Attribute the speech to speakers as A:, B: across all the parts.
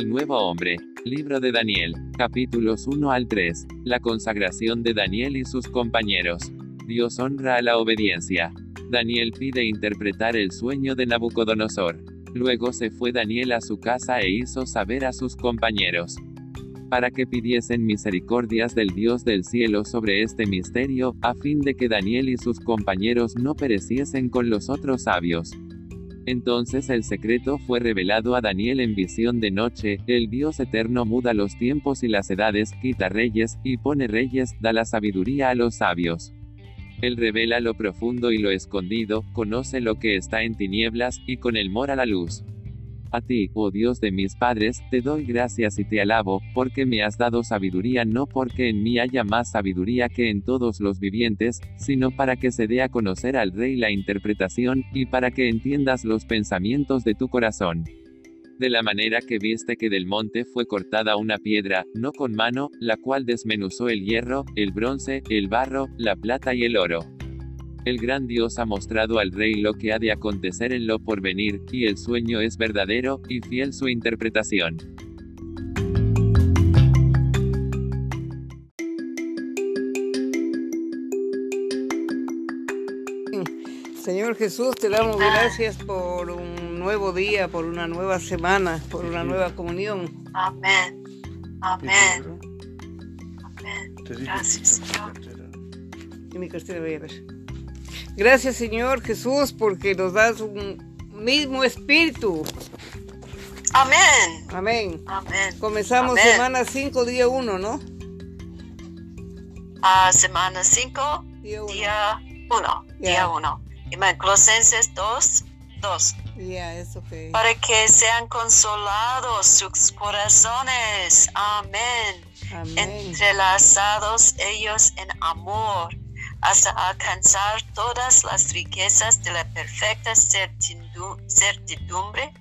A: El nuevo hombre. Libro de Daniel. Capítulos 1 al 3. La consagración de Daniel y sus compañeros. Dios honra a la obediencia. Daniel pide interpretar el sueño de Nabucodonosor. Luego se fue Daniel a su casa e hizo saber a sus compañeros para que pidiesen misericordias del Dios del cielo sobre este misterio, a fin de que Daniel y sus compañeros no pereciesen con los otros sabios. Entonces el secreto fue revelado a Daniel en visión de noche, el Dios eterno muda los tiempos y las edades, quita reyes, y pone reyes, da la sabiduría a los sabios. Él revela lo profundo y lo escondido, conoce lo que está en tinieblas, y con el mora la luz. A ti, oh Dios de mis padres, te doy gracias y te alabo, porque me has dado sabiduría no porque en mí haya más sabiduría que en todos los vivientes, sino para que se dé a conocer al Rey la interpretación, y para que entiendas los pensamientos de tu corazón. De la manera que viste que del monte fue cortada una piedra, no con mano, la cual desmenuzó el hierro, el bronce, el barro, la plata y el oro. El gran Dios ha mostrado al rey lo que ha de acontecer en lo porvenir, y el sueño es verdadero, y fiel su interpretación.
B: Señor Jesús, te damos gracias por un nuevo día, por una nueva semana, por una nueva comunión.
C: Amén. Amén. Amén. Gracias, Señor.
B: Y mi cartera voy a ver. Gracias Señor Jesús porque nos das un mismo espíritu.
C: Amén.
B: Amén.
C: Amén.
B: Comenzamos semana 5, día 1, ¿no?
C: Ah, semana 5, día 1. Día 1. Amén. Colosenses 2, 2.
B: Ya, eso que.
C: Para que sean consolados sus corazones. Amén. Amén. Entrelazados ellos en amor hasta alcanzar todas las riquezas de la perfecta certidumbre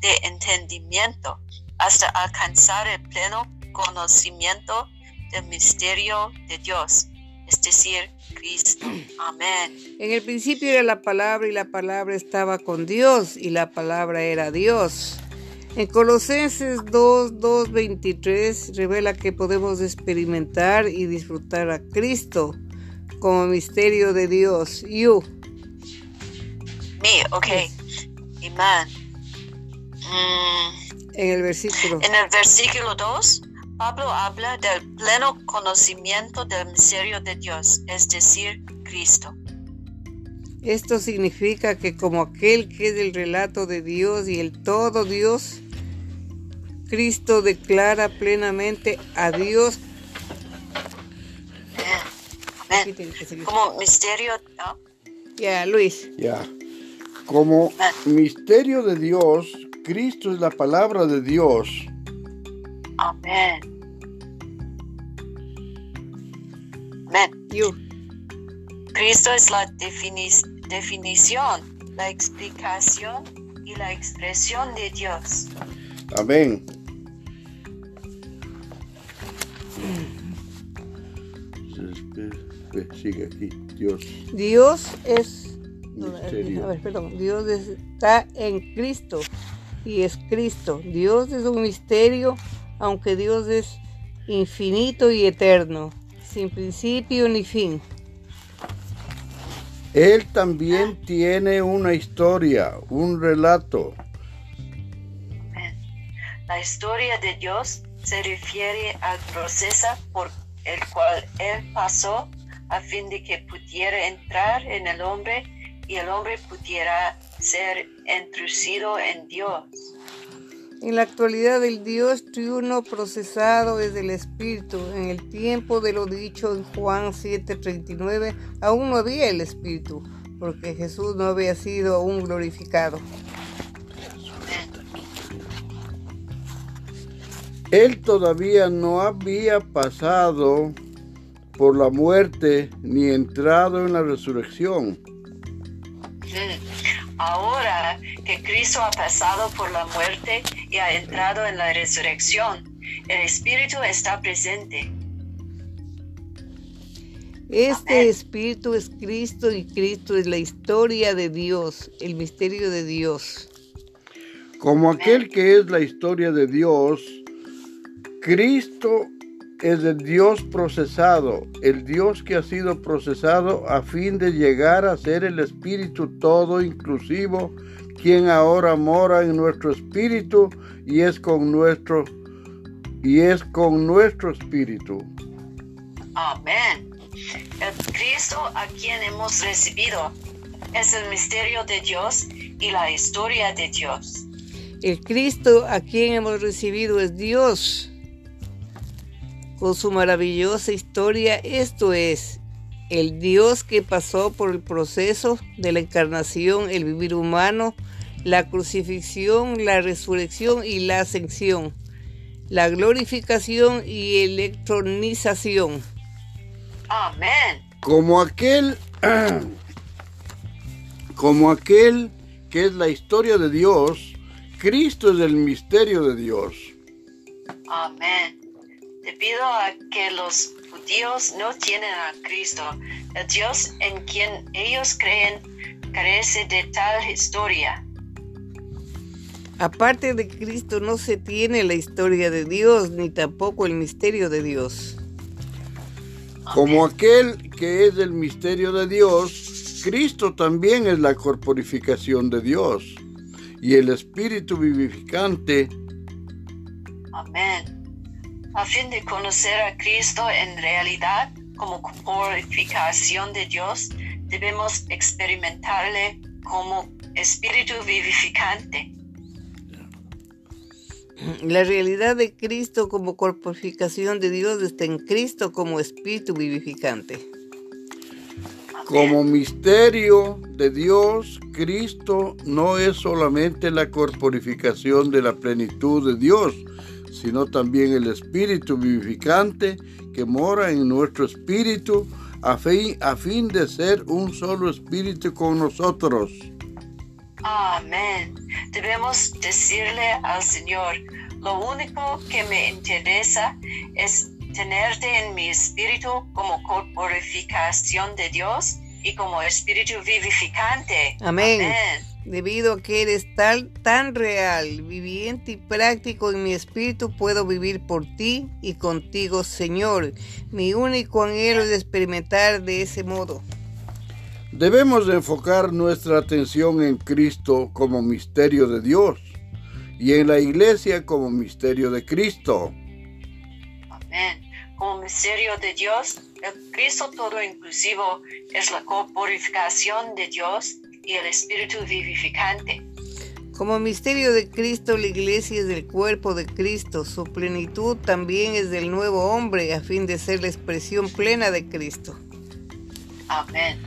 C: de entendimiento, hasta alcanzar el pleno conocimiento del misterio de Dios, es decir, Cristo. Amén.
B: En el principio era la palabra y la palabra estaba con Dios y la palabra era Dios. En Colosenses 2, 2, 23 revela que podemos experimentar y disfrutar a Cristo como misterio de Dios. You.
C: Me, ok. Amén. Mm.
B: En el versículo.
C: En el versículo 2, Pablo habla del pleno conocimiento del misterio de Dios, es decir, Cristo.
B: Esto significa que como aquel que es el relato de Dios y el todo Dios, Cristo declara plenamente a Dios
C: como misterio,
B: Ya, Luis.
D: Ya. Como ah. misterio de Dios, Cristo es la palabra de Dios.
C: Amén. Amén. Cristo es la definición, la explicación y la expresión de Dios.
D: Amén. Sigue aquí. Dios.
B: Dios es. a ver, perdón. Dios está en Cristo y es Cristo. Dios es un misterio, aunque Dios es infinito y eterno, sin principio ni fin.
D: Él también tiene una historia, un relato.
C: La historia de Dios se refiere al proceso por el cual Él pasó a fin de que pudiera entrar en el hombre y el hombre pudiera ser introducido en Dios.
B: En la actualidad el Dios triuno procesado es el Espíritu. En el tiempo de lo dicho en Juan 7:39 aún no había el Espíritu, porque Jesús no había sido aún glorificado.
D: Él todavía no había pasado por la muerte ni entrado en la resurrección.
C: Ahora que Cristo ha pasado por la muerte y ha entrado en la resurrección, el Espíritu está presente.
B: Este Espíritu es Cristo y Cristo es la historia de Dios, el misterio de Dios.
D: Como aquel que es la historia de Dios, Cristo es el Dios procesado, el Dios que ha sido procesado a fin de llegar a ser el Espíritu todo inclusivo, quien ahora mora en nuestro espíritu y es con nuestro y es con nuestro espíritu.
C: Amén. El Cristo a quien hemos recibido es el misterio de Dios y la historia de Dios.
B: El Cristo a quien hemos recibido es Dios. Con su maravillosa historia, esto es, el Dios que pasó por el proceso de la encarnación, el vivir humano, la crucifixión, la resurrección y la ascensión, la glorificación y electronización.
C: Amén.
D: Como aquel como aquel que es la historia de Dios, Cristo es el misterio de Dios.
C: Amén. Debido a que los judíos no tienen a Cristo, el Dios en quien ellos creen carece de tal historia.
B: Aparte de Cristo no se tiene la historia de Dios ni tampoco el misterio de Dios.
D: Como aquel que es el misterio de Dios, Cristo también es la corporificación de Dios y el Espíritu vivificante.
C: Amén. A fin de conocer a Cristo en realidad como corporificación de Dios, debemos experimentarle como Espíritu vivificante.
B: La realidad de Cristo como corporificación de Dios está en Cristo como Espíritu vivificante.
D: Como misterio de Dios, Cristo no es solamente la corporificación de la plenitud de Dios, sino también el Espíritu vivificante que mora en nuestro espíritu a fin, a fin de ser un solo espíritu con nosotros.
C: Amén. Debemos decirle al Señor, lo único que me interesa es tenerte en mi espíritu como corporificación de Dios y como espíritu vivificante.
B: Amén. Debido a que eres tal, tan real, viviente y práctico en mi espíritu, puedo vivir por ti y contigo, Señor. Mi único anhelo es experimentar de ese modo.
D: Debemos enfocar nuestra atención en Cristo como misterio de Dios y en la iglesia como misterio de Cristo.
C: Amén. Como misterio de Dios, el Cristo todo inclusivo es la corporificación de Dios y el Espíritu vivificante.
B: Como misterio de Cristo, la iglesia es del cuerpo de Cristo. Su plenitud también es del nuevo hombre a fin de ser la expresión plena de Cristo.
C: Amén.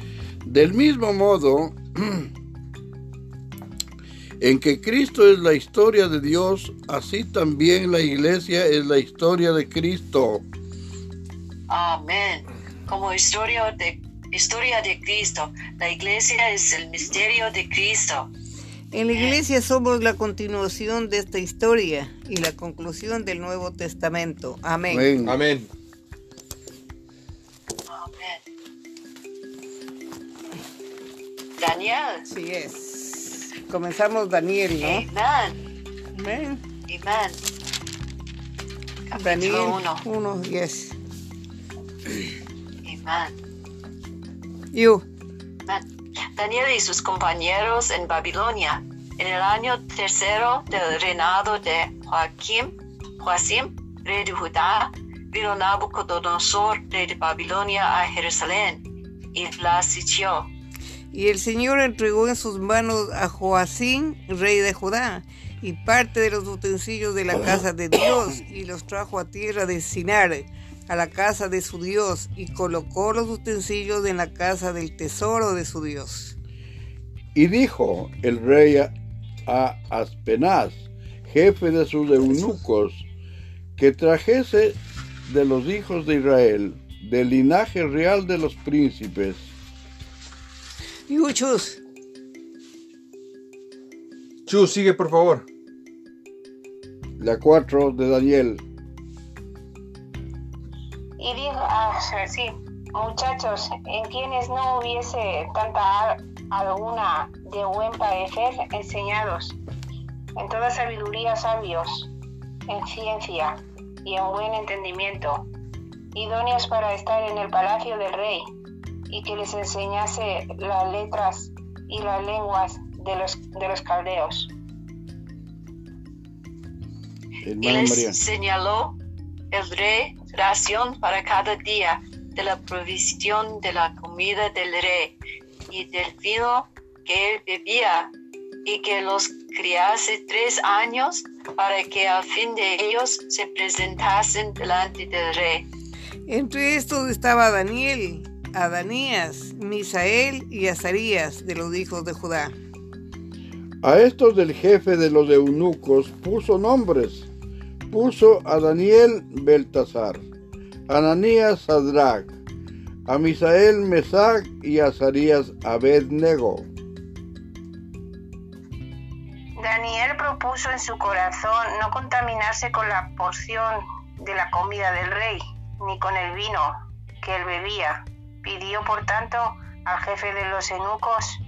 D: Del mismo modo en que Cristo es la historia de Dios, así también la iglesia es la historia de Cristo.
C: Amén. Como historia de, historia de Cristo, la iglesia es el misterio de Cristo.
B: En la iglesia somos la continuación de esta historia y la conclusión del Nuevo Testamento. Amén.
D: Amén.
E: Amén.
C: Daniel.
B: Así es. Comenzamos Daniel, ¿no?
C: Amén.
B: Amén.
C: Amén.
B: Daniel
C: Capítulo 1.
B: 1, yes.
C: Amén.
B: You.
C: Amén. Daniel y sus compañeros en Babilonia, en el año tercero del reinado de Joaquim, Joacim, rey de Judá, vino Nabucodonosor, rey de Babilonia, a Jerusalén y la sitió.
B: Y el Señor entregó en sus manos a Joacín, rey de Judá, y parte de los utensilios de la casa de Dios, y los trajo a tierra de Sinar, a la casa de su Dios, y colocó los utensilios en la casa del tesoro de su Dios.
D: Y dijo el rey a, Aspenaz, jefe de sus eunucos, que trajese de los hijos de Israel, del linaje real de los príncipes,
B: Yuchus,
E: Chu, sigue por favor.
D: la cuatro de Daniel,
F: ah, sí, muchachos, en quienes no hubiese tanta al- alguna de buen parecer, enseñados. en toda sabiduría sabios, en ciencia y en buen entendimiento, idóneos para estar en el palacio del rey, y que les enseñase las letras y las lenguas de los, de los caldeos.
C: Y les señaló el rey para cada día de la provisión de la comida del rey y del vino que él bebía y que los criase tres años para que a fin de ellos se presentasen delante del rey.
B: Entre estos estaba Daniel, Adanías, Misael y Azarías de los hijos de Judá.
D: A estos del jefe de los eunucos puso nombres. Puso a Daniel Beltasar, Ananías Sadrach, a Misael Mesac y a Abednego.
F: Daniel propuso en su corazón no contaminarse con la porción de la comida del rey, ni con el vino que él bebía. Pidió, por tanto, al jefe de los eunucos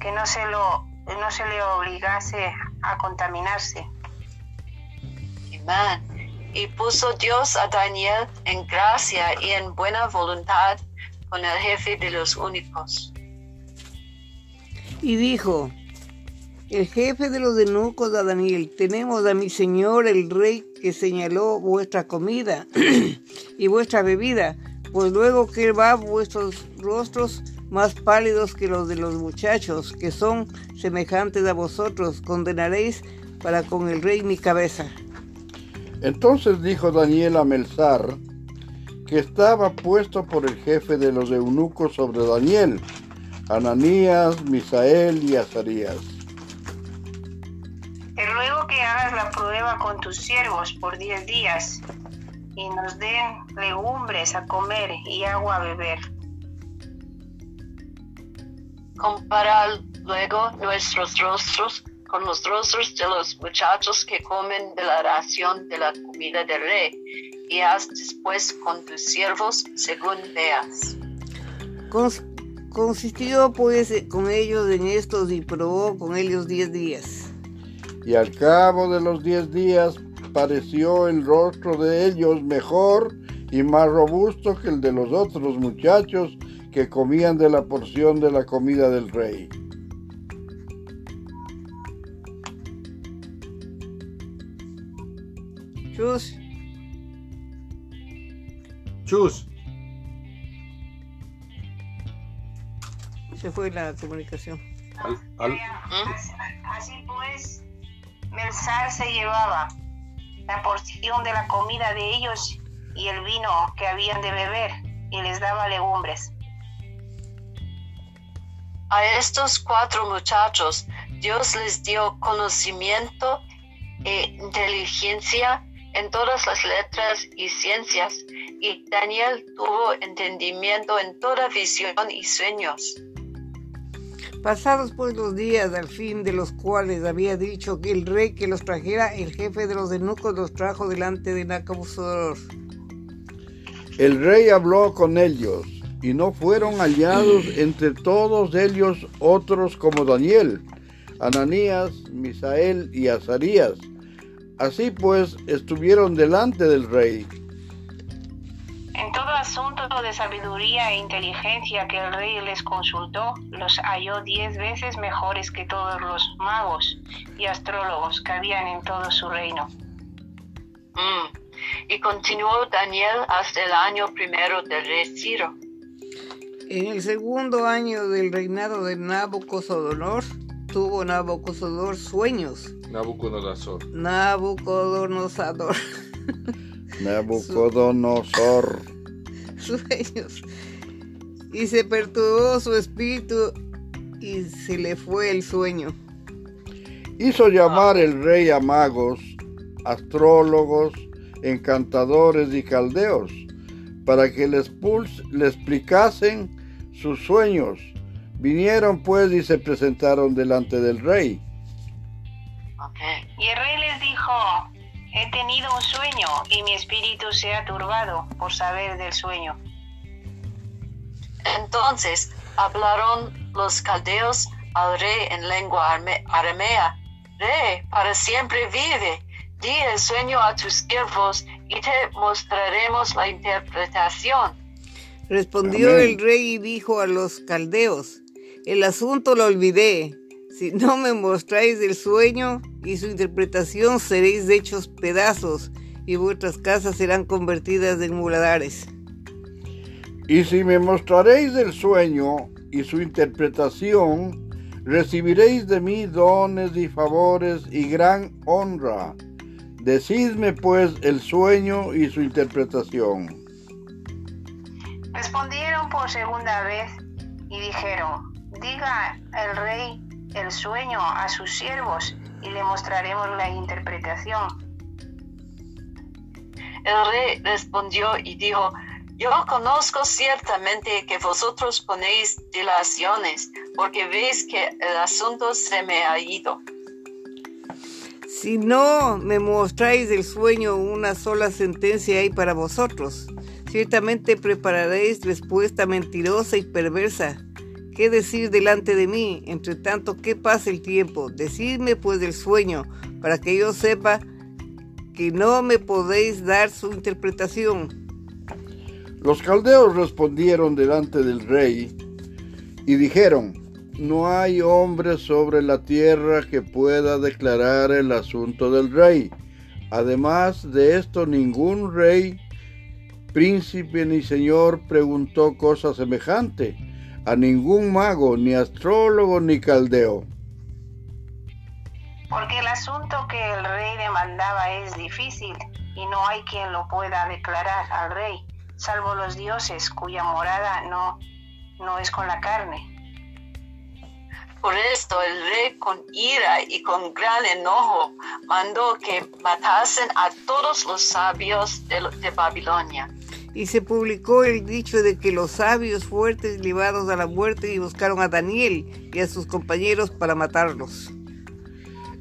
F: que no se, lo, no se le obligase a contaminarse.
C: Y puso Dios a Daniel en gracia y en buena voluntad con el jefe de los únicos.
B: Y dijo, el jefe de los eunucos a Daniel, tenemos a mi señor el rey que señaló vuestra comida y vuestra bebida, pues luego que va vuestros rostros más pálidos que los de los muchachos, que son semejantes a vosotros, condenaréis para con el rey mi cabeza.
D: Entonces dijo Daniel a Melzar, que estaba puesto por el jefe de los eunucos sobre Daniel, Ananías, Misael y Azarías.
F: Te ruego que hagas la prueba con tus siervos por diez días y nos den legumbres a comer y agua a beber.
C: Comparar luego nuestros rostros con los rostros de los muchachos que comen de la ración de la comida del rey, y haz después con tus siervos según veas.
B: consistió pues con ellos en estos y probó con ellos diez días.
D: Y al cabo de los diez días pareció el rostro de ellos mejor y más robusto que el de los otros muchachos que comían de la porción de la comida del rey.
B: Chus.
E: Chus.
B: Se fue la comunicación.
F: Así pues, Melzar se llevaba la porción de la comida de ellos y el vino que habían de beber, y les daba legumbres.
C: A estos cuatro muchachos Dios les dio conocimiento e inteligencia en todas las letras y ciencias, y Daniel tuvo entendimiento en toda visión y sueños.
B: Pasados pues los días al fin de los cuales había dicho que el rey que los trajera, el jefe de los eunucos los trajo delante de Nabucodonosor.
D: El rey habló con ellos, y no fueron hallados entre todos ellos otros como Daniel, Ananías, Misael y Azarías. Así pues estuvieron delante del rey.
F: En todo asunto de sabiduría e inteligencia que el rey les consultó, los halló diez veces mejores que todos los magos y astrólogos que habían en todo su reino.
C: Mm. Y continuó Daniel hasta el año primero del rey Ciro.
B: En el segundo año del reinado de Nabucodonosor, tuvo Nabucodonosor sueños.
E: Nabucodonosor.
B: Nabucodonosor.
D: Nabucodonosor.
B: Sueños. Y se perturbó su espíritu y se le fue el sueño.
D: Hizo llamar el rey a magos, astrólogos, encantadores y caldeos, para que les, le explicasen sus sueños. Vinieron pues y se presentaron delante del rey.
F: Y el rey les dijo, He tenido un sueño y mi espíritu se ha turbado por saber del sueño.
C: Entonces hablaron los caldeos al rey en lengua aramea Rey, para siempre vive. Di el sueño a tus siervos y te mostraremos la interpretación.
B: Respondió
D: Amén.
B: el rey y dijo a los caldeos, el asunto lo olvidé. Si no me mostráis el sueño y su interpretación, seréis hechos pedazos y vuestras casas serán convertidas en muladares.
D: Y si me mostraréis el sueño y su interpretación, recibiréis de mí dones y favores y gran honra. Decidme pues el sueño y su interpretación.
F: Respondieron por segunda vez y dijeron, diga el rey el sueño a sus siervos y le mostraremos la interpretación.
C: El rey respondió y dijo, yo conozco ciertamente que vosotros ponéis dilaciones, porque veis que el asunto se me ha ido.
B: Si no me mostráis el sueño, una sola sentencia hay para vosotros. Ciertamente prepararéis respuesta mentirosa y perversa. ¿Qué decir delante de mí? Entre tanto, ¿qué pasa el tiempo? Decidme pues del sueño, para que yo sepa que no me podéis dar su interpretación.
D: Los caldeos respondieron delante del rey y dijeron, no hay hombre sobre la tierra que pueda declarar el asunto del rey. Además de esto, ningún rey, príncipe ni señor preguntó cosa semejante a ningún mago, ni astrólogo, ni caldeo.
F: Porque el asunto que el rey demandaba es difícil y no hay quien lo pueda declarar al rey, salvo los dioses cuya morada no, no es con la carne.
C: Por esto el rey con ira y con gran enojo mandó que matasen a todos los sabios de, de Babilonia.
B: Y se publicó el dicho de que los sabios fuertes llevados a la muerte y buscaron a Daniel y a sus compañeros para matarlos.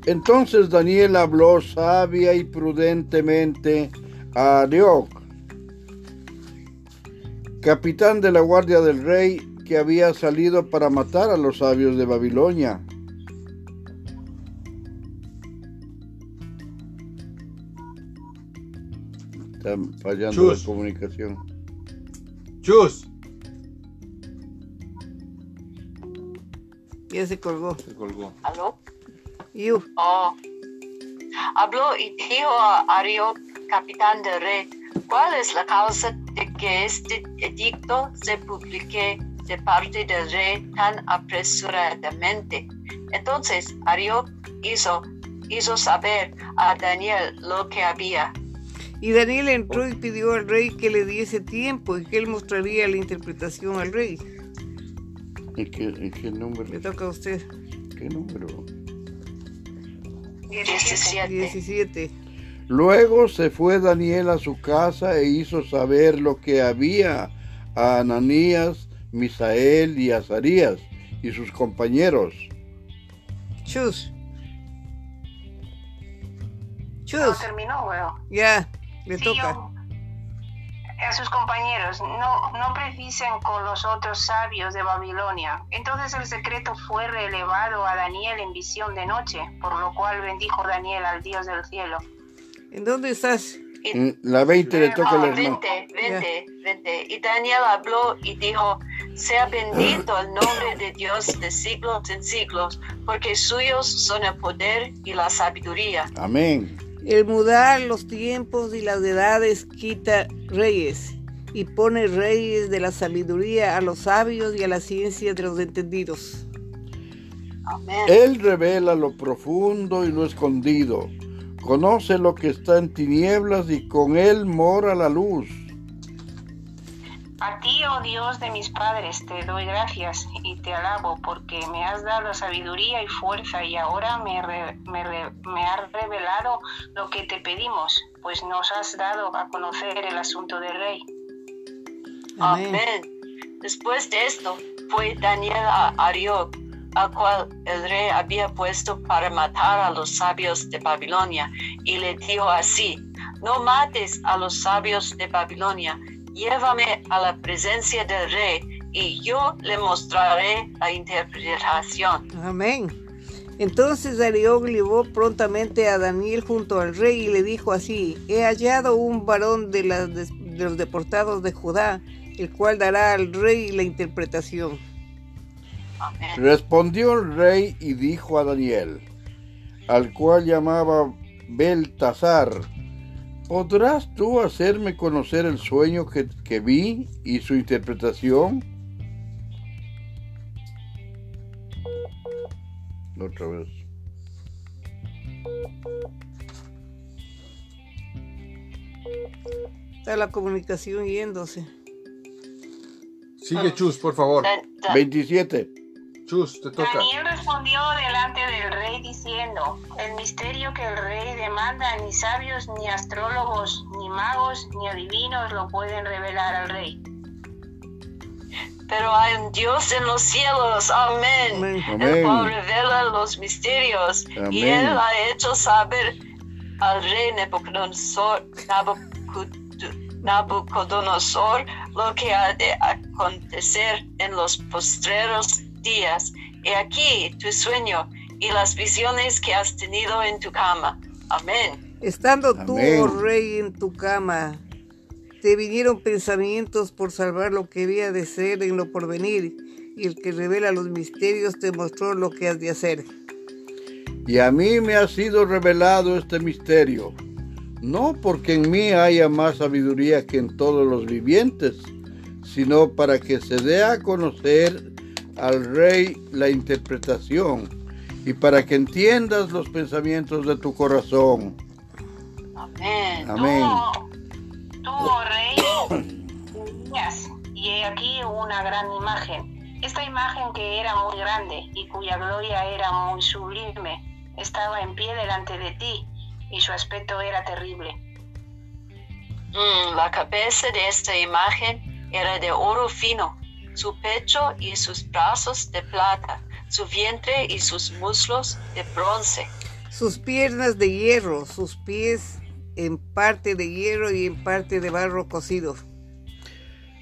D: Entonces Daniel habló sabia y prudentemente a Arioc, capitán de la guardia del rey, que había salido para matar a los sabios de Babilonia. Está fallando
E: Chus.
D: la comunicación.
E: Chus.
B: Ya se colgó.
E: Se colgó.
C: ¿Aló?
B: Yu,
C: Oh. Habló y dijo a Ario, capitán del rey, ¿cuál es la causa de que este edicto se publique de parte del rey tan apresuradamente? Entonces Ario hizo, hizo saber a Daniel lo que había.
B: Y Daniel entró y pidió al rey que le diese tiempo y que él mostraría la interpretación al rey.
D: ¿En qué, en qué número?
B: Le toca a usted.
D: ¿Qué número?
C: 17.
B: 17.
D: Luego se fue Daniel a su casa e hizo saber lo que había a Ananías, Misael y Azarías y sus compañeros.
B: Chus.
F: No
B: Chus.
F: terminó, bueno.
B: Ya, le
F: Sí,
B: toca.
F: yo- a sus compañeros, no, no precisen con los otros sabios de Babilonia. Entonces el secreto fue relevado a Daniel en visión de noche, por lo cual bendijo Daniel al Dios del cielo.
B: ¿En dónde estás?
C: Y
D: la 20 le toca al hermano.
C: vente, vente, vente. Y Daniel habló y dijo, sea bendito el nombre de Dios de siglos en siglos, porque suyos son el poder y la sabiduría.
D: Amén.
B: El mudar los tiempos y las edades quita reyes y pone reyes de la sabiduría a los sabios y a la ciencia de los entendidos.
C: Amén.
D: Él revela lo profundo y lo escondido. Conoce lo que está en tinieblas y con él mora la luz.
F: A ti, oh Dios de mis padres, te doy gracias y te alabo porque me has dado sabiduría y fuerza y ahora me, re- me, re- me has revelado lo que te pedimos, pues nos has dado a conocer el asunto del rey.
B: Amén.
C: Amén. Después de esto, fue Daniel a Arioc, al cual el rey había puesto para matar a los sabios de Babilonia, y le dijo así, no mates a los sabios de Babilonia, llévame a la presencia del rey, y yo le mostraré la interpretación.
B: Amén. Entonces Arioc llevó prontamente a Daniel junto al rey y le dijo así, he hallado un varón de, de los deportados de Judá, el cual dará al rey la interpretación.
D: Respondió el rey y dijo a Daniel, al cual llamaba Beltasar, ¿podrás tú hacerme conocer el sueño que, que vi y su interpretación? Otra vez.
B: Está la comunicación yéndose.
E: Sigue Chus, por favor.
D: 27.
E: Chus, te toca.
F: Daniel respondió delante del rey diciendo, el misterio que el rey demanda ni sabios, ni astrólogos, ni magos, ni adivinos lo pueden revelar al rey.
C: Pero hay un Dios en los cielos, amén, el cual revela los misterios y él ha hecho saber al rey Nabucodonosor, Nabucodonosor lo que ha de acontecer en los postreros días. Y aquí tu sueño y las visiones que has tenido en tu cama. Amén.
B: Estando tú, oh rey, en tu cama, te vinieron pensamientos por salvar lo que había de ser en lo porvenir, y el que revela los misterios te mostró lo que has de hacer.
D: Y a mí me ha sido revelado este misterio no porque en mí haya más sabiduría que en todos los vivientes, sino para que se dé a conocer al rey la interpretación y para que entiendas los pensamientos de tu corazón.
C: Amén.
D: Amén.
F: Tú, oh rey, y he aquí una gran imagen. Esta imagen que era muy grande y cuya gloria era muy sublime, estaba en pie delante de ti y su aspecto era terrible.
C: Mm, la cabeza de esta imagen era de oro fino, su pecho y sus brazos de plata, su vientre y sus muslos de bronce.
B: Sus piernas de hierro, sus pies en parte de hierro y en parte de barro cocido.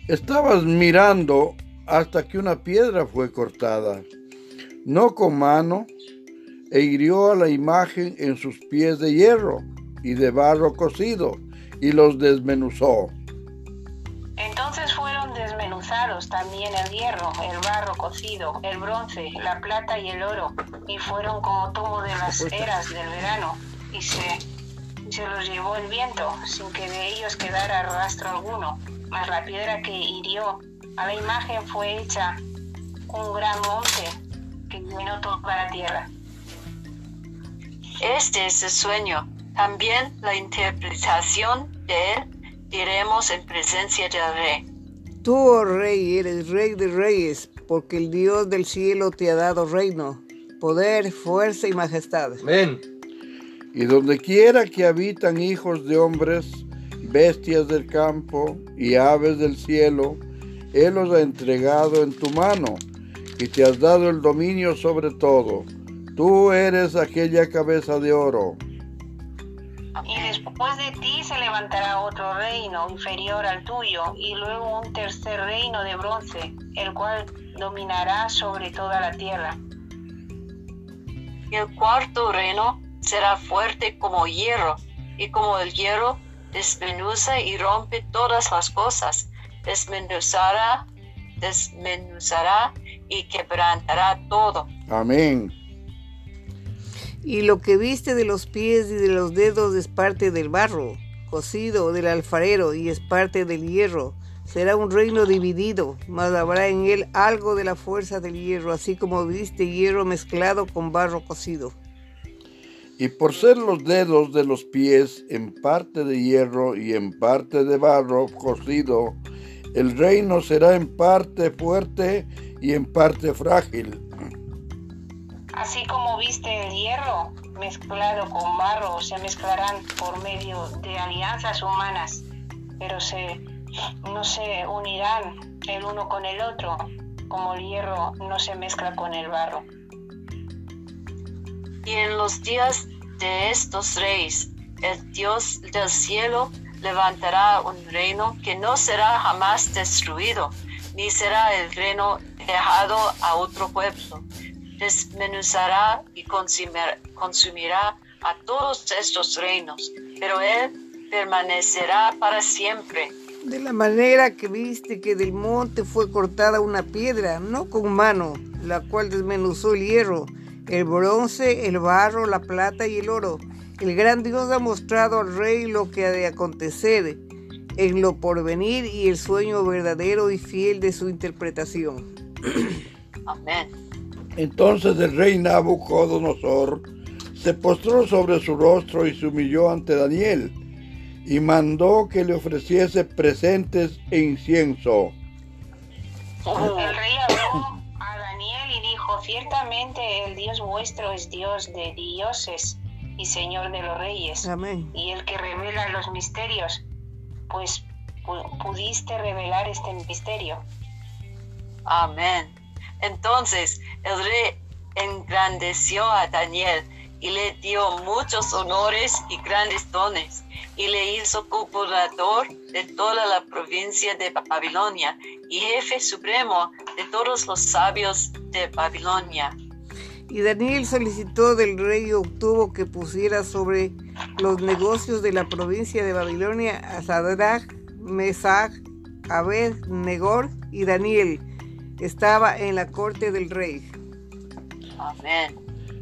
D: Estabas mirando hasta que una piedra fue cortada, no con mano, e hirió a la imagen en sus pies de hierro y de barro cocido, y los desmenuzó.
F: También el hierro, el barro cocido, el bronce, la plata y el oro, y fueron como tomo de las eras del verano, y se, se los llevó el viento, sin que de ellos quedara rastro alguno. Mas la piedra que hirió a la imagen fue hecha un gran monte que iluminó toda la tierra.
C: Este es el sueño. También la interpretación de él diremos en presencia del rey.
B: Tú, oh rey, eres rey de reyes, porque el Dios del cielo te ha dado reino, poder, fuerza y majestad.
E: Amén.
D: Y donde quiera que habitan hijos de hombres, bestias del campo y aves del cielo, Él los ha entregado en tu mano y te has dado el dominio sobre todo Tú eres aquella cabeza de oro.
F: Y después de ti se levantará otro reino inferior al tuyo, y luego un tercer reino de bronce, el cual dominará sobre toda la tierra.
C: Y el cuarto reino será fuerte como hierro, y como el hierro desmenuza y rompe todas las cosas, desmenuzará, desmenuzará y quebrantará todo.
D: Amén.
B: Y lo que viste de los pies y de los dedos es parte del barro, cocido del alfarero y es parte del hierro. Será un reino dividido, mas habrá en él algo de la fuerza del hierro, así como viste hierro mezclado con barro cocido.
D: Y por ser los dedos de los pies en parte de hierro y en parte de barro cocido, el reino será en parte fuerte y en parte frágil
F: Así como viste el hierro mezclado con barro, se mezclarán por medio de alianzas humanas, pero se, no se unirán el uno con el otro, como el hierro no se mezcla con el barro.
C: Y en los días de estos reyes, el Dios del cielo levantará un reino que no será jamás destruido, ni será el reino dejado a otro pueblo desmenuzará y consumirá, consumirá a todos estos reinos, pero él permanecerá para siempre.
B: De la manera que viste que del monte fue cortada una piedra, no con mano, la cual desmenuzó el hierro, el bronce, el barro, la plata y el oro. El gran Dios ha mostrado al rey lo que ha de acontecer en lo porvenir y el sueño verdadero y fiel de su interpretación.
C: Amén.
D: Entonces el rey Nabucodonosor se postró sobre su rostro y se humilló ante Daniel y mandó que le ofreciese presentes e incienso.
F: El rey habló a Daniel y dijo, ciertamente el Dios vuestro es Dios de dioses y Señor de los reyes,
B: Amén.
F: y el que revela los misterios, pues pu- pudiste revelar este misterio.
C: Amén. Entonces el rey engrandeció a Daniel y le dio muchos honores y grandes dones y le hizo gobernador de toda la provincia de Babilonia y jefe supremo de todos los sabios de Babilonia.
B: Y Daniel solicitó del rey y obtuvo que pusiera sobre los negocios de la provincia de Babilonia a Sadrach, Mesach, Abed, Negor y Daniel. Estaba en la corte del rey.
C: Amén.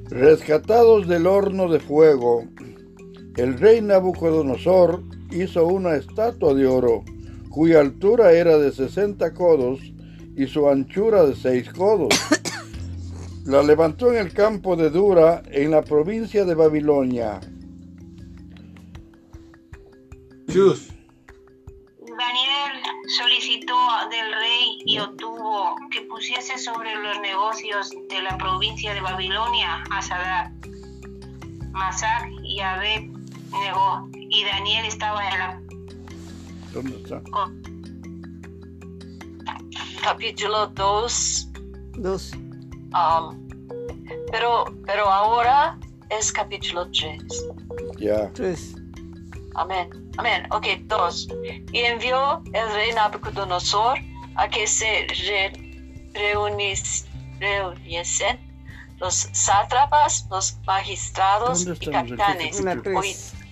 D: Rescatados del horno de fuego, el rey Nabucodonosor hizo una estatua de oro, cuya altura era de 60 codos y su anchura de 6 codos. La levantó en el campo de Dura, en la provincia de Babilonia.
E: Chus.
F: Solicitó del rey y obtuvo que pusiese sobre los negocios de la provincia de Babilonia a Sadrach, Masach y Abed negó, y Daniel estaba en la
D: ¿Dónde está?
F: co-
C: Capítulo 2.
B: Dos.
C: um, pero, pero ahora es capítulo 3.
D: Ya.
B: Tres.
C: Amén. Amén. Ok, dos. Y envió el rey Nabucodonosor a que se re- reunis- reuniesen los sátrapas, los magistrados
D: ¿Dónde
C: y capitanes,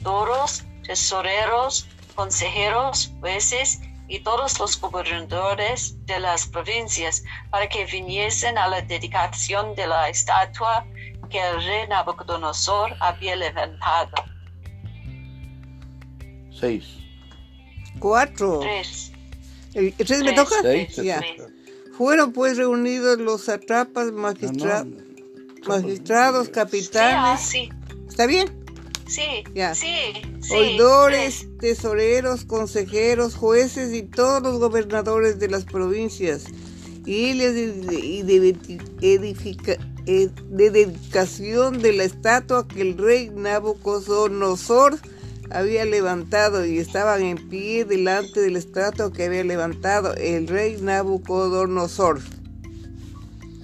C: oidores, tesoreros, consejeros, jueces y todos los gobernadores de las provincias para que viniesen a la dedicación de la estatua que el rey Nabucodonosor había levantado.
D: Seis.
B: Cuatro.
C: Tres.
B: ¿El tres me toca?
D: Seis.
B: Ya. Fueron pues reunidos los satrapas, magistra-
D: No, no.
B: magistrados,
C: Sí, ah,
B: capitanes.
C: sí,
B: ¿Está bien?
C: sí,
B: Ya.
C: sí, sí.
B: oidores, tesoreros, consejeros, jueces y todos los gobernadores de las provincias y les de, y de edifica- de dedicación de la estatua que el rey Nabucodonosor había levantado y estaban en pie delante de la estatua que había levantado el rey Nabucodonosor.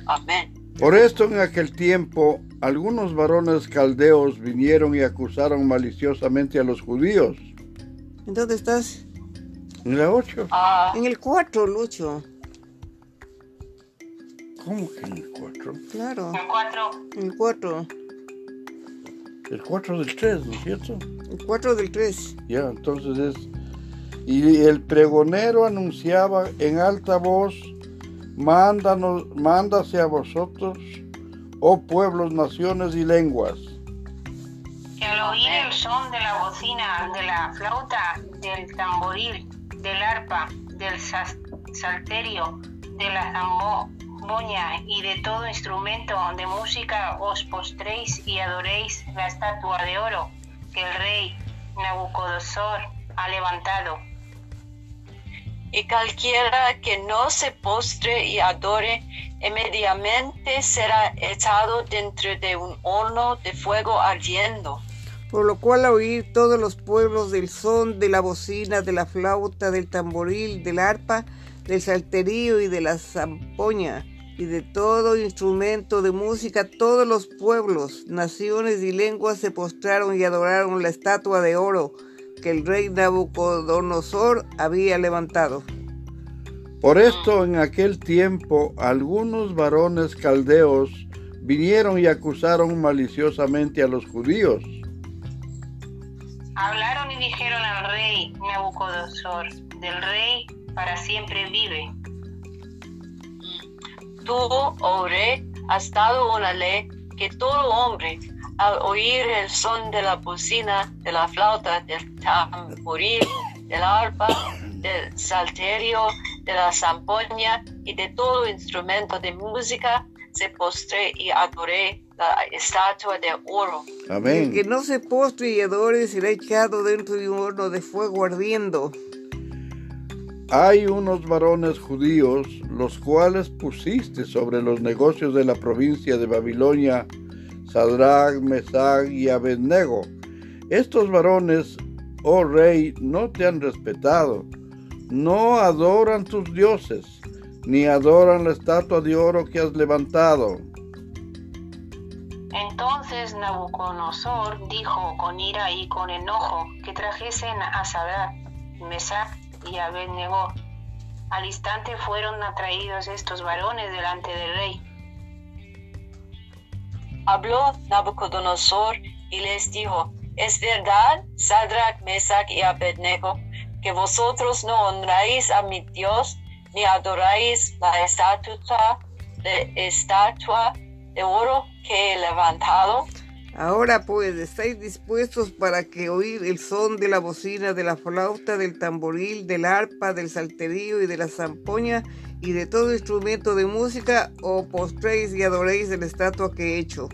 C: Amén.
D: Por esto en aquel tiempo algunos varones caldeos vinieron y acusaron maliciosamente a los judíos.
B: ¿En dónde estás?
D: En la 8.
C: Ah,
B: En el 4, Lucho.
D: ¿Cómo que en el 4?
B: Claro,
F: el cuatro.
B: en el 4.
D: El 4 del 3, ¿no es cierto?
B: El 4 del 3.
D: Ya, entonces es... Y el pregonero anunciaba en alta voz, Mándanos, mándase a vosotros, oh pueblos, naciones y lenguas.
F: que al oír el son de la bocina, de la flauta, del tamboril, del arpa, del salterio, de la zamboña y de todo instrumento de música os postréis y adoréis la estatua de oro que el rey Nabucodonosor ha levantado.
C: y cualquiera que no se postre y adore, inmediatamente será echado dentro de un horno de fuego ardiendo.
B: Por lo cual al oír todos los pueblos del son, de la bocina, de la flauta, del tamboril, del arpa, del salterio y de la zampoña, y de todo instrumento de música, todos los pueblos, naciones y lenguas se postraron y adoraron la estatua de oro que el rey Nabucodonosor había levantado.
D: Por esto en aquel tiempo algunos varones caldeos vinieron y acusaron maliciosamente a los judíos.
F: Hablaron y dijeron al rey Nabucodonosor, del rey para siempre vive.
C: Tú, oh rey, has dado una ley que todo hombre, al oír el son de la bocina, de la flauta, del tamboril, del arpa, del salterio, de la zampoña y de todo instrumento de música, se postre y adore la estatua de oro.
D: Amén.
B: El que no se postre y adore será echado dentro de un horno de fuego ardiendo.
D: Hay unos varones judíos, los cuales pusiste sobre los negocios de la provincia de Babilonia, Sadrach, Mesach y Abednego. Estos varones, oh rey, no te han respetado, no adoran tus dioses, ni adoran la estatua de oro que has levantado.
F: Entonces Nabucodonosor dijo con ira y con enojo que trajesen a Sadrach, Mesach y Abednego. Al instante fueron atraídos estos varones delante del rey.
C: Habló Nabucodonosor y les dijo, ¿es verdad, Sadrach, Mesach y Abednego, que vosotros no honráis a mi Dios, ni adoráis la de, estatua de oro que he levantado?
B: Ahora pues, ¿estáis dispuestos para que oír el son de la bocina, de la flauta, del tamboril, del arpa, del salterio y de la zampoña y de todo instrumento de música, o postréis y adoréis la estatua que he hecho?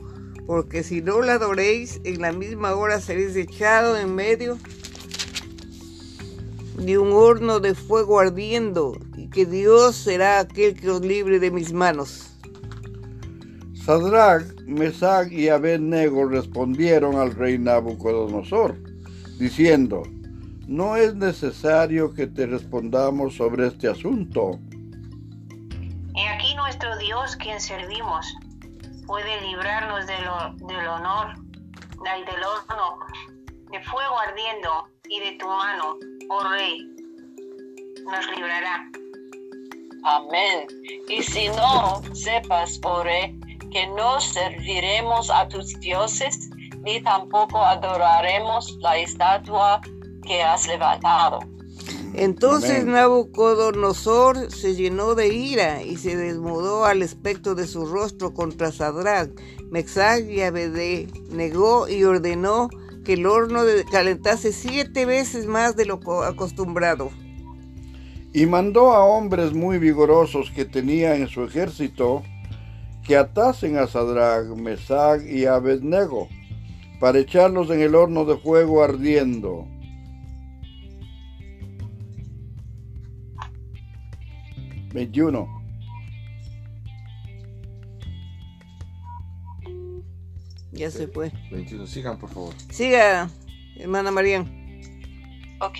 B: Porque si no la adoréis, en la misma hora seréis echado en medio de un horno de fuego ardiendo, y que Dios será aquel que os libre de mis manos.
D: Sadrach, Mesach y Abednego respondieron al rey Nabucodonosor, diciendo, no es necesario que te respondamos sobre este asunto.
F: He aquí nuestro Dios, quien servimos, puede librarnos del, del honor, del, del horno, de fuego ardiendo y de tu mano, oh rey, nos librará.
C: Amén. Y si no, sepas, oh rey, que no serviremos a tus dioses, ni tampoco adoraremos la estatua que has levantado.
B: Entonces
D: Amén.
B: Nabucodonosor se llenó de ira y se desmudó al aspecto de su rostro contra Sadrach, Mesach y Abednego y ordenó que el horno calentase siete veces más de lo co- acostumbrado.
D: Y mandó a hombres muy vigorosos que tenía en su ejército que atasen a Sadrach, Mesach y Abednego para echarlos en el horno de fuego ardiendo. Veintiuno.
B: Ya se fue.
E: 21. Sigan, por favor.
B: Siga, hermana María.
C: Ok,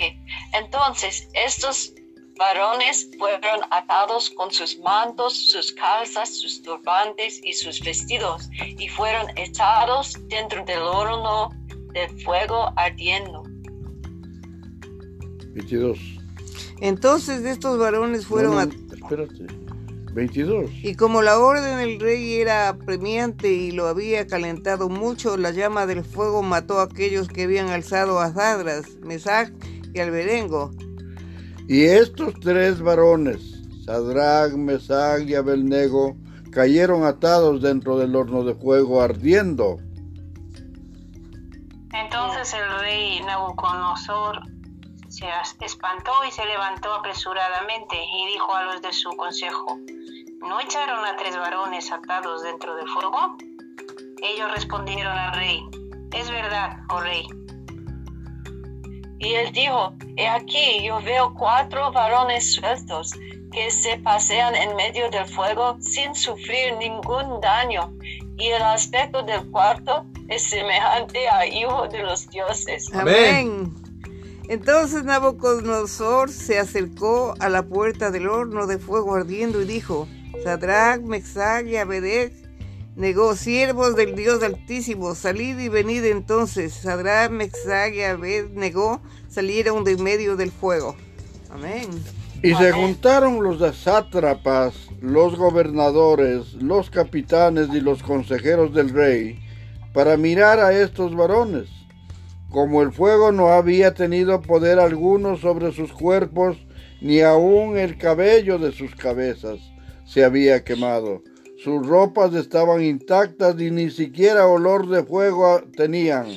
C: entonces estos varones fueron atados con sus mantos, sus calzas, sus turbantes y sus vestidos, y fueron echados dentro del horno del fuego ardiendo.
D: 22.
B: Entonces estos varones fueron
D: No,
B: a...
D: no, espérate. 22.
B: Y como la orden del rey era apremiante y lo había calentado mucho, la llama del fuego mató a aquellos que habían alzado a Sadras, Mesach y Alberengo.
D: Y estos tres varones, Sadrach, Mesach y Abelnego, cayeron atados dentro del horno de fuego ardiendo.
F: Entonces el rey Nabucodonosor se espantó y se levantó apresuradamente y dijo a los de su consejo, ¿no echaron a tres varones atados dentro del fuego? Ellos respondieron al rey, es verdad, oh rey.
C: Y él dijo, he aquí, yo veo cuatro varones sueltos que se pasean en medio del fuego sin sufrir ningún daño, y el aspecto del cuarto es semejante a hijo de los dioses.
B: Amén. Entonces Nabucodonosor se acercó a la puerta del horno de fuego ardiendo y dijo, Sadrach, Mesach y Abedec, negó siervos del Dios Altísimo, salid y venid entonces. Sadrach, Mesach y Abednego salieron de medio del fuego. Amén.
D: Y se juntaron los sátrapas, los gobernadores, los capitanes y los consejeros del rey para mirar a estos varones. Como el fuego no había tenido poder alguno sobre sus cuerpos, ni aun el cabello de sus cabezas se había quemado. Sus ropas estaban intactas y ni siquiera olor de fuego tenían.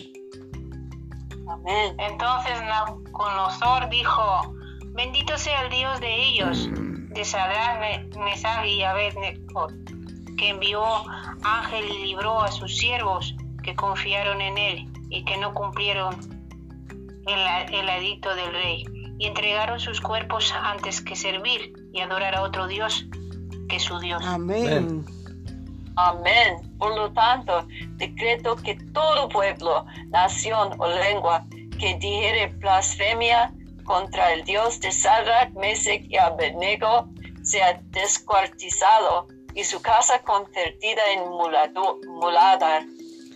F: Amén. Entonces Nabucodonosor dijo, bendito sea el Dios de ellos, de Sadrach, Mesach y Abednego, que envió ángel y libró a sus siervos que confiaron en él y que no cumplieron el, el adicto del rey y entregaron sus cuerpos antes que servir y adorar a otro Dios que su Dios.
B: Amén.
C: Amén. Por lo tanto, decreto que todo pueblo, nación o lengua que dijere blasfemia contra el Dios de Sadrach, Mesech y Abednego sea descuartizado y su casa convertida en mulada,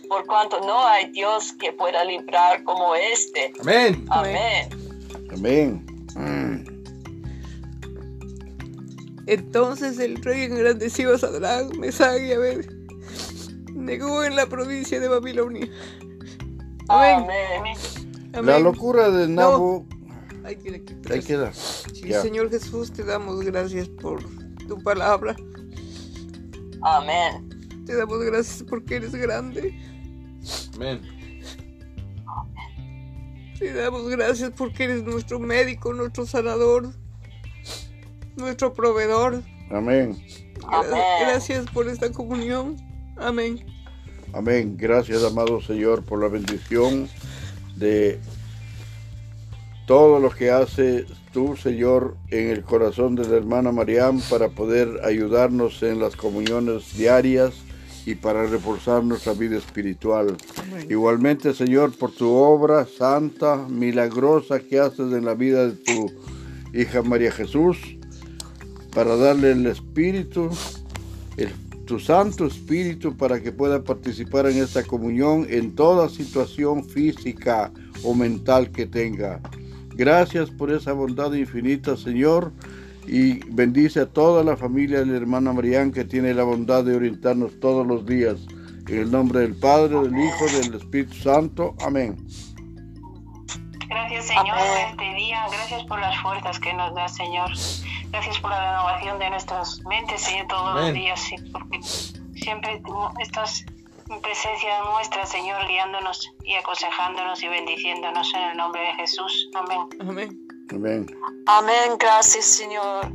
C: por cuanto no hay Dios que pueda librar como este.
E: Amén.
C: Amén.
D: Amén.
B: Entonces el rey engrandeció a Sadrach, Mesach y negó en la provincia de Babilonia. Amén.
C: Amén.
D: La locura de Nabu.
B: Ahí tiene que
D: Ahí queda.
B: Sí,
D: Ya.
B: Señor Jesús, te damos gracias por tu palabra.
C: Amén.
B: Te damos gracias porque eres grande.
E: Amén.
B: Te damos gracias porque eres nuestro médico, nuestro sanador, nuestro proveedor.
D: Amén.
B: Gra-
C: Amén.
B: Gracias por esta comunión. Amén.
D: Amén. Gracias, amado Señor, por la bendición de todo lo que hace tú, Señor, en el corazón de la hermana Mariam para poder ayudarnos en las comuniones diarias y para reforzar nuestra vida espiritual. Igualmente, Señor, por tu obra santa, milagrosa que haces en la vida de tu hija María Jesús, para darle el Espíritu, el, tu Santo Espíritu, para que pueda participar en esta comunión en toda situación física o mental que tenga. Gracias por esa bondad infinita, Señor, y bendice a toda la familia de la hermana Marián que tiene la bondad de orientarnos todos los días. En el nombre del Padre, del Hijo, del Espíritu Santo. Amén.
F: Gracias Señor por este día, gracias por las fuerzas que nos das Señor, gracias por la renovación de nuestras mentes Señor todos
E: Amén.
F: los días, sí, porque siempre tú estás en presencia nuestra Señor guiándonos y aconsejándonos y bendiciéndonos en el nombre de Jesús. Amén.
B: Amén.
D: Amén.
C: Amén. Gracias, Señor.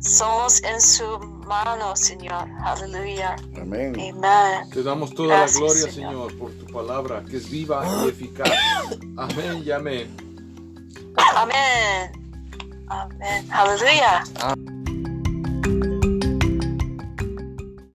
C: Somos en su mano, Señor. Aleluya.
D: Amén.
C: Amén.
E: Te damos toda
C: Gracias,
E: la gloria,
C: Señor.
E: Señor, por tu palabra, que es viva y eficaz. Amén y amén.
C: Amén. Amén. Aleluya.